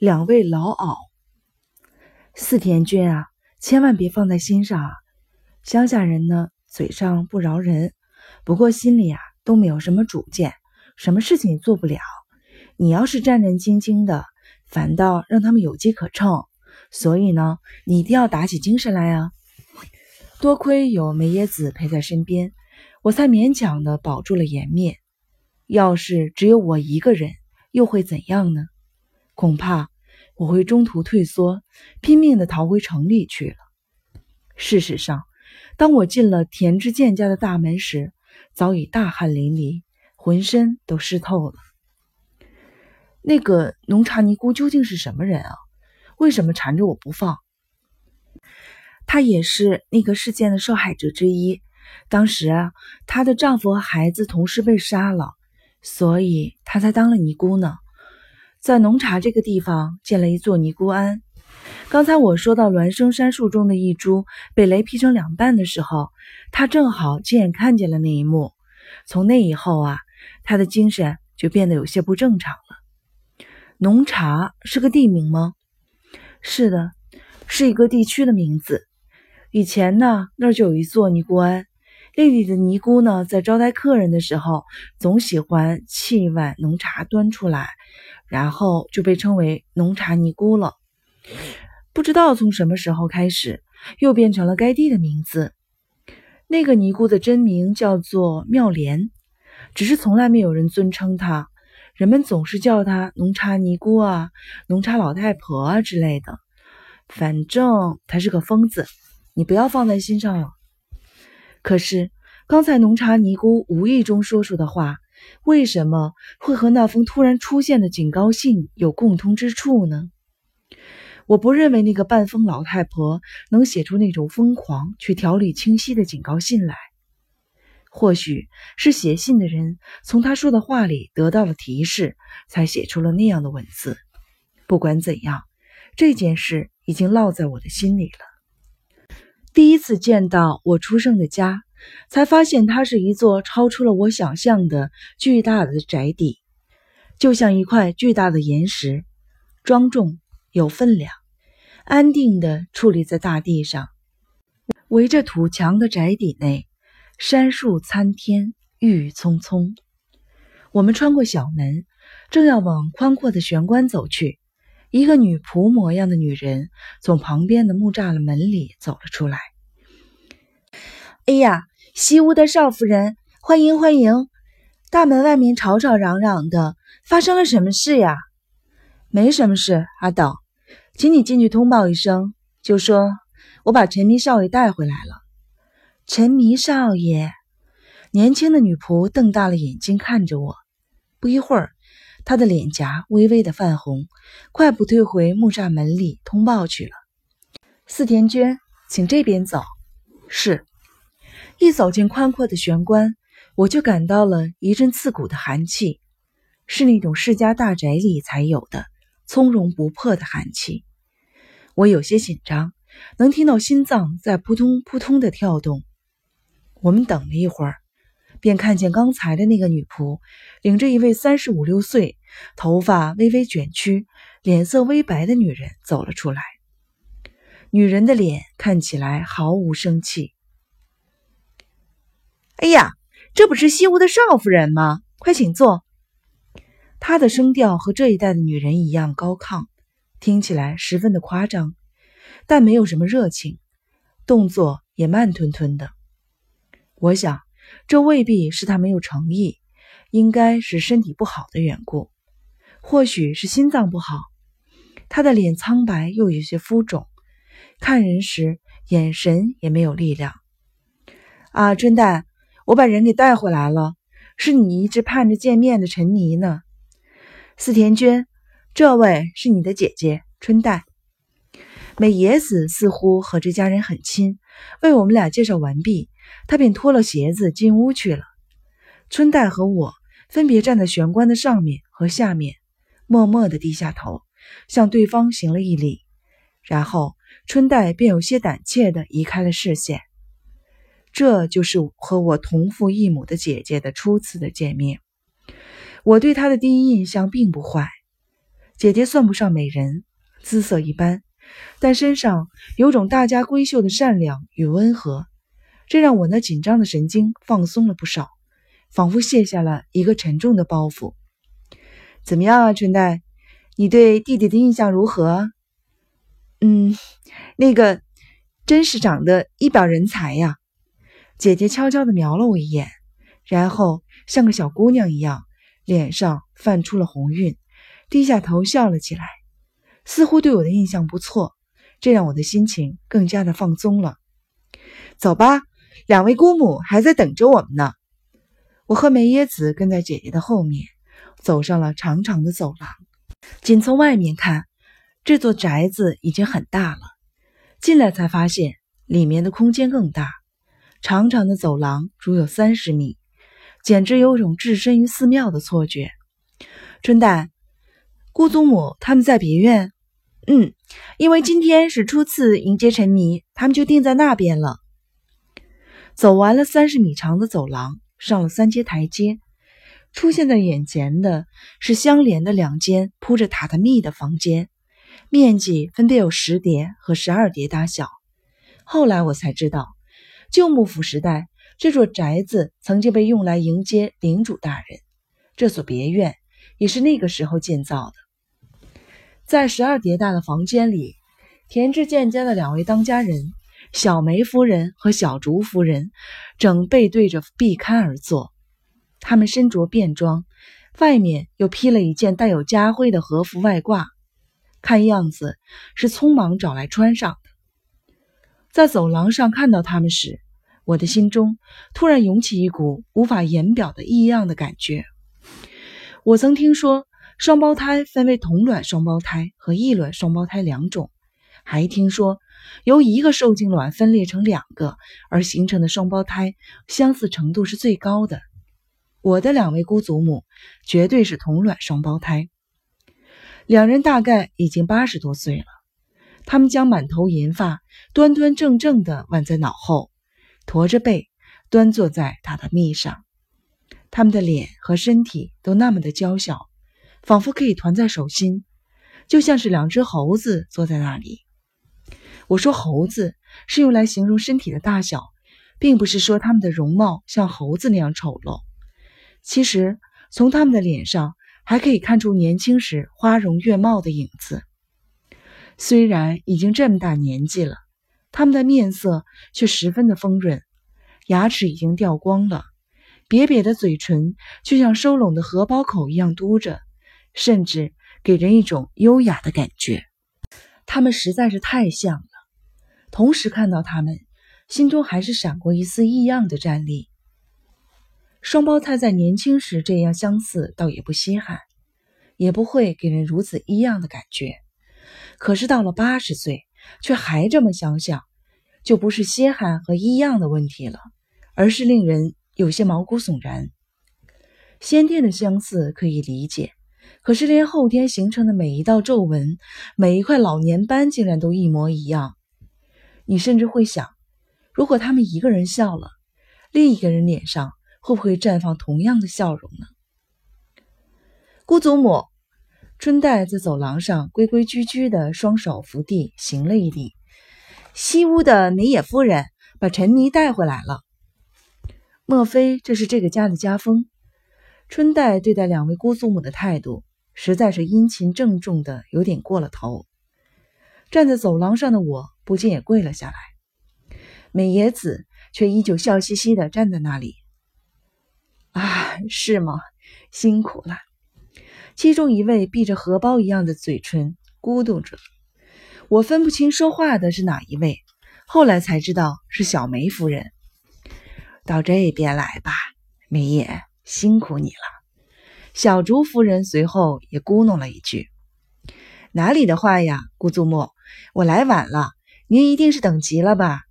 两位老媪。四田君啊，千万别放在心上啊！乡下人呢，嘴上不饶人，不过心里啊都没有什么主见，什么事情也做不了。你要是战战兢兢的，反倒让他们有机可乘。所以呢，你一定要打起精神来啊！多亏有梅耶子陪在身边，我才勉强的保住了颜面。要是只有我一个人，又会怎样呢？恐怕我会中途退缩，拼命的逃回城里去了。事实上，当我进了田之健家的大门时，早已大汗淋漓，浑身都湿透了。那个浓茶尼姑究竟是什么人啊？为什么缠着我不放？她也是那个事件的受害者之一。当时，她的丈夫和孩子同时被杀了，所以她才当了尼姑呢。在浓茶这个地方建了一座尼姑庵。刚才我说到孪生杉树中的一株被雷劈成两半的时候，他正好亲眼看见了那一幕。从那以后啊，他的精神就变得有些不正常了。浓茶是个地名吗？是的，是一个地区的名字。以前呢，那儿就有一座尼姑庵，那里的尼姑呢，在招待客人的时候，总喜欢沏一碗浓茶端出来，然后就被称为浓茶尼姑了。不知道从什么时候开始，又变成了该地的名字。那个尼姑的真名叫做妙莲，只是从来没有人尊称她。人们总是叫她浓茶尼姑啊、浓茶老太婆啊之类的，反正她是个疯子，你不要放在心上了。可是刚才浓茶尼姑无意中说出的话，为什么会和那封突然出现的警告信有共通之处呢？我不认为那个半疯老太婆能写出那种疯狂却条理清晰的警告信来。或许是写信的人从他说的话里得到了提示，才写出了那样的文字。不管怎样，这件事已经烙在我的心里了。第一次见到我出生的家，才发现它是一座超出了我想象的巨大的宅邸，就像一块巨大的岩石，庄重有分量，安定地矗立在大地上。围着土墙的宅邸内。山树参天，郁郁葱葱。我们穿过小门，正要往宽阔的玄关走去，一个女仆模样的女人从旁边的木栅栏门里走了出来。哎呀，西屋的少夫人，欢迎欢迎！大门外面吵吵嚷嚷的，发生了什么事呀？没什么事，阿斗，请你进去通报一声，就说我把陈迷少爷带回来了。陈迷少爷，年轻的女仆瞪大了眼睛看着我。不一会儿，他的脸颊微微的泛红，快步退回木栅门里通报去了。四田娟，请这边走。是。一走进宽阔的玄关，我就感到了一阵刺骨的寒气，是那种世家大宅里才有的从容不迫的寒气。我有些紧张，能听到心脏在扑通扑通的跳动。我们等了一会儿，便看见刚才的那个女仆领着一位三十五六岁、头发微微卷曲、脸色微白的女人走了出来。女人的脸看起来毫无生气。哎呀，这不是西屋的少夫人吗？快请坐。她的声调和这一代的女人一样高亢，听起来十分的夸张，但没有什么热情，动作也慢吞吞的。我想，这未必是他没有诚意，应该是身体不好的缘故，或许是心脏不好。他的脸苍白又有些浮肿，看人时眼神也没有力量。啊，春代，我把人给带回来了，是你一直盼着见面的陈妮呢。四田君，这位是你的姐姐春代。美野子似乎和这家人很亲，为我们俩介绍完毕。他便脱了鞋子进屋去了。春代和我分别站在玄关的上面和下面，默默地低下头，向对方行了一礼。然后春代便有些胆怯地移开了视线。这就是和我同父异母的姐姐的初次的见面。我对她的第一印象并不坏。姐姐算不上美人，姿色一般，但身上有种大家闺秀的善良与温和，这让我那紧张的神经放松了不少，仿佛卸下了一个沉重的包袱。怎么样啊，春代？你对弟弟的印象如何？嗯，那个真是长得一表人才呀！姐姐悄悄地瞄了我一眼，然后像个小姑娘一样，脸上泛出了红晕，低下头笑了起来，似乎对我的印象不错，这让我的心情更加的放松了。走吧，两位姑母还在等着我们呢。我和梅耶子跟在姐姐的后面，走上了长长的走廊。仅从外面看，这座宅子已经很大了。进来才发现，里面的空间更大。长长的走廊足有三十米，简直有种置身于寺庙的错觉。春旦，姑祖母他们在别院。嗯，因为今天是初次迎接陈迷，他们就定在那边了。走完了三十米长的走廊，上了三阶台阶。出现在眼前的是相连的两间铺着榻榻米的房间，面积分别有十叠和十二叠大小。后来我才知道，旧幕府时代这座宅子曾经被用来迎接领主大人，这所别院也是那个时候建造的。在十二叠大的房间里，田志健家的两位当家人小梅夫人和小竹夫人正背对着壁龛而坐。他们身着便装，外面又披了一件带有家徽的和服外褂，看样子是匆忙找来穿上的。在走廊上看到他们时，我的心中突然涌起一股无法言表的异样的感觉。我曾听说双胞胎分为同卵双胞胎和异卵双胞胎两种，还听说由一个受精卵分裂成两个而形成的双胞胎相似程度是最高的。我的两位姑祖母绝对是同卵双胞胎，两人大概已经八十多岁了。他们将满头银发端端正正地挽在脑后，驼着背端坐在榻榻米上。他们的脸和身体都那么的娇小，仿佛可以团在手心，就像是两只猴子坐在那里。我说猴子是用来形容身体的大小，并不是说他们的容貌像猴子那样丑陋。其实，从他们的脸上还可以看出年轻时花容月貌的影子。虽然已经这么大年纪了，他们的面色却十分的丰润，牙齿已经掉光了，瘪瘪的嘴唇就像收拢的荷包口一样嘟着，甚至给人一种优雅的感觉。他们实在是太像。同时看到他们，心中还是闪过一丝异样的战栗。双胞胎在年轻时这样相似，倒也不稀罕，也不会给人如此异样的感觉。可是到了八十岁，却还这么相像，就不是稀罕和异样的问题了，而是令人有些毛骨悚然。先天的相似可以理解，可是连后天形成的每一道皱纹、每一块老年斑，竟然都一模一样。你甚至会想，如果他们一个人笑了，另一个人脸上。会不会绽放同样的笑容呢？姑祖母，春代在走廊上规规矩矩的双手扶地行了一礼。西屋的梅野夫人把陈妮带回来了。莫非这是这个家的家风？春代对待两位姑祖母的态度实在是殷勤郑重的，有点过了头。站在走廊上的我不禁也跪了下来。美野子却依旧笑嘻嘻的站在那里。啊，是吗？辛苦了。其中一位闭着荷包一样的嘴唇咕嘟着，我分不清说话的是哪一位，后来才知道是小梅夫人。到这边来吧，梅野，辛苦你了。小竹夫人随后也咕哝了一句：“哪里的话呀，姑祖母，我来晚了，您一定是等急了吧？”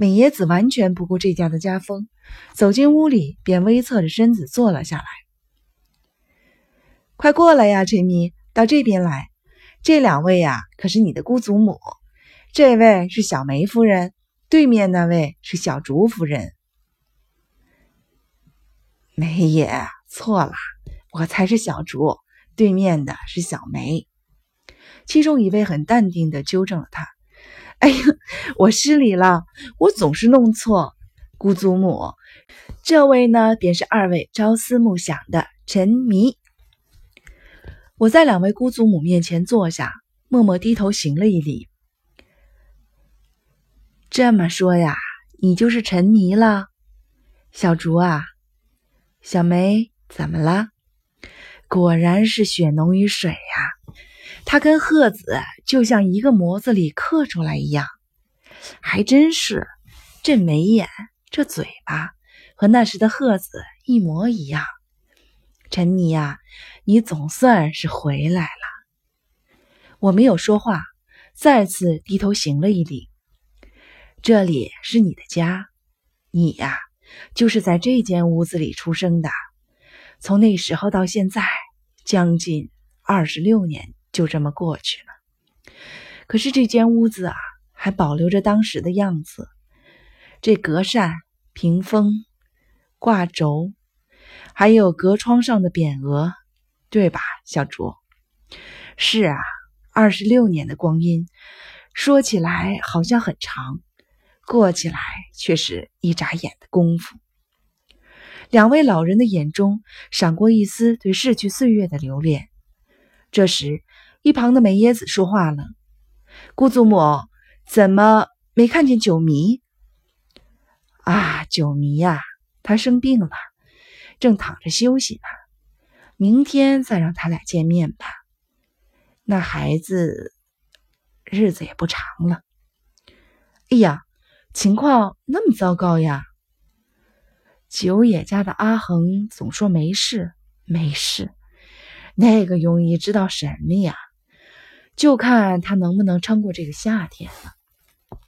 美野子完全不顾这家的家风，走进屋里便微侧着身子坐了下来。快过来呀，陈迷，到这边来。这两位呀，可是你的姑祖母。这位是小梅夫人，对面那位是小竹夫人。梅野错了，我才是小竹，对面的是小梅。其中一位很淡定地纠正了他：“哎呀，我失礼了，我总是弄错。姑祖母，这位呢，便是二位朝思暮想的陈迷。”我在两位姑祖母面前坐下，默默低头行了一礼。这么说呀，你就是陈迷了，小竹啊，小梅怎么了？果然是血浓于水呀，他跟鹤子就像一个模子里刻出来一样，还真是，这眉眼，这嘴巴，和那时的鹤子一模一样。陈妮呀，你总算是回来了。我没有说话，再次低头行了一礼。这里是你的家，你呀，就是在这间屋子里出生的。从那时候到现在，将近二十六年就这么过去了。可是这间屋子啊，还保留着当时的样子，这格扇、屏风、挂轴。还有隔窗上的匾额，对吧，小竹？是啊，二十六年的光阴，说起来好像很长，过起来却是一眨眼的功夫。两位老人的眼中闪过一丝对逝去岁月的留恋。这时，一旁的梅耶子说话了：“姑祖母，怎么没看见九迷？”啊，九迷呀，他生病了。正躺着休息呢，明天再让他俩见面吧。那孩子日子也不长了。哎呀，情况那么糟糕呀！九野家的阿恒总说没事没事，那个庸医知道什么呀？就看他能不能撑过这个夏天了。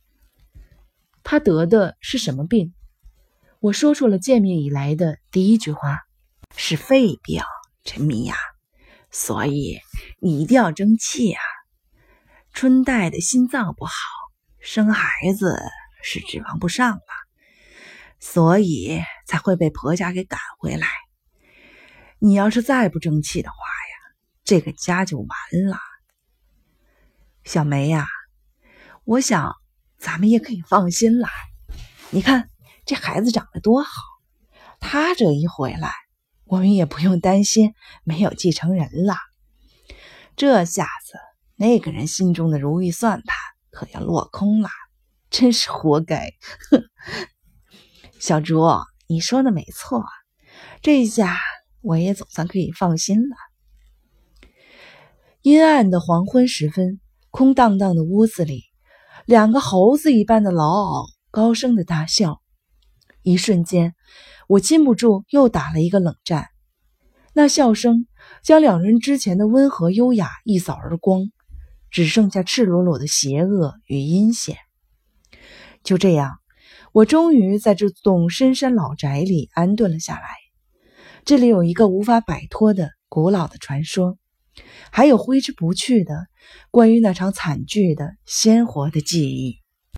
他得的是什么病？我说出了见面以来的第一句话，是肺病，陈迷呀，所以你一定要争气啊！春代的心脏不好，生孩子是指望不上了，所以才会被婆家给赶回来。你要是再不争气的话呀，这个家就完了。小梅呀，我想咱们也可以放心了，你看。这孩子长得多好，他这一回来，我们也不用担心没有继承人了。这下子，那个人心中的如意算盘可要落空了，真是活该！哼，小竹，你说的没错，这下我也总算可以放心了。阴暗的黄昏时分，空荡荡的屋子里，两个猴子一般的老媪高声的大笑。一瞬间，我禁不住又打了一个冷战。那笑声将两人之前的温和优雅一扫而光，只剩下赤裸裸的邪恶与阴险。就这样，我终于在这栋深山老宅里安顿了下来。这里有一个无法摆脱的古老的传说，还有挥之不去的关于那场惨剧的鲜活的记忆。